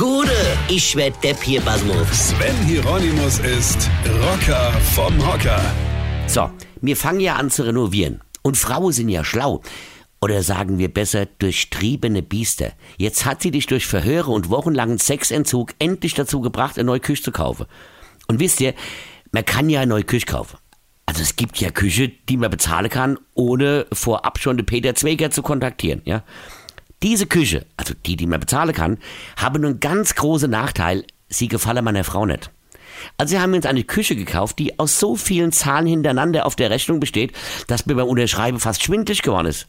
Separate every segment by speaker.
Speaker 1: Gude, ich werd Depp hier, Basmus.
Speaker 2: Sven Hieronymus ist Rocker vom Hocker.
Speaker 1: So, wir fangen ja an zu renovieren. Und Frauen sind ja schlau. Oder sagen wir besser, durchtriebene Biester. Jetzt hat sie dich durch Verhöre und wochenlangen Sexentzug endlich dazu gebracht, eine neue Küche zu kaufen. Und wisst ihr, man kann ja eine neue Küche kaufen. Also es gibt ja Küche, die man bezahlen kann, ohne vorab schon den Peter Zweger zu kontaktieren, ja. Diese Küche, also die, die man bezahlen kann, haben einen ganz großen Nachteil, sie gefallen meiner Frau nicht. Also sie haben uns eine Küche gekauft, die aus so vielen Zahlen hintereinander auf der Rechnung besteht, dass mir beim Unterschreiben fast schwindlig geworden ist.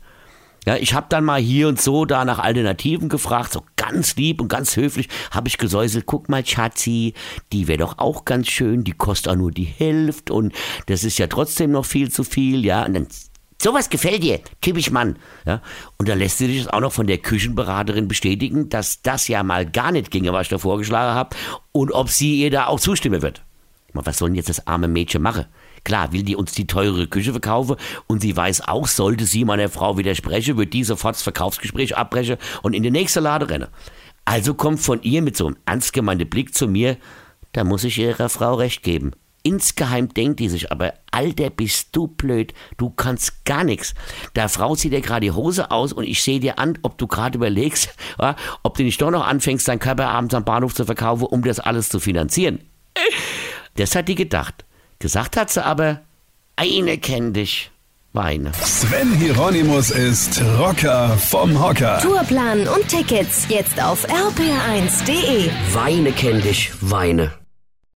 Speaker 1: Ja, ich habe dann mal hier und so da nach Alternativen gefragt, so ganz lieb und ganz höflich habe ich gesäuselt, guck mal Schatzi, die wäre doch auch ganz schön, die kostet auch nur die Hälfte und das ist ja trotzdem noch viel zu viel, ja, und dann Sowas gefällt dir, typisch Mann. Ja? Und da lässt sich das auch noch von der Küchenberaterin bestätigen, dass das ja mal gar nicht ginge, was ich da vorgeschlagen habe, und ob sie ihr da auch zustimmen wird. Was soll denn jetzt das arme Mädchen machen? Klar, will die uns die teure Küche verkaufen und sie weiß auch, sollte sie meiner Frau widersprechen, wird die sofort das Verkaufsgespräch abbrechen und in den nächsten Lade rennen. Also kommt von ihr mit so einem ernst gemeinten Blick zu mir, da muss ich ihrer Frau recht geben. Insgeheim denkt die sich aber, Alter, bist du blöd, du kannst gar nichts. Da Frau zieht dir gerade die Hose aus und ich sehe dir an, ob du gerade überlegst, ja, ob du nicht doch noch anfängst, deinen Körper abends am Bahnhof zu verkaufen, um das alles zu finanzieren. Das hat die gedacht. Gesagt hat sie aber, eine kenn dich, Weine.
Speaker 2: Sven Hieronymus ist Rocker vom Hocker.
Speaker 3: Tourplan und Tickets jetzt auf rpr1.de.
Speaker 1: Weine kenn dich, Weine.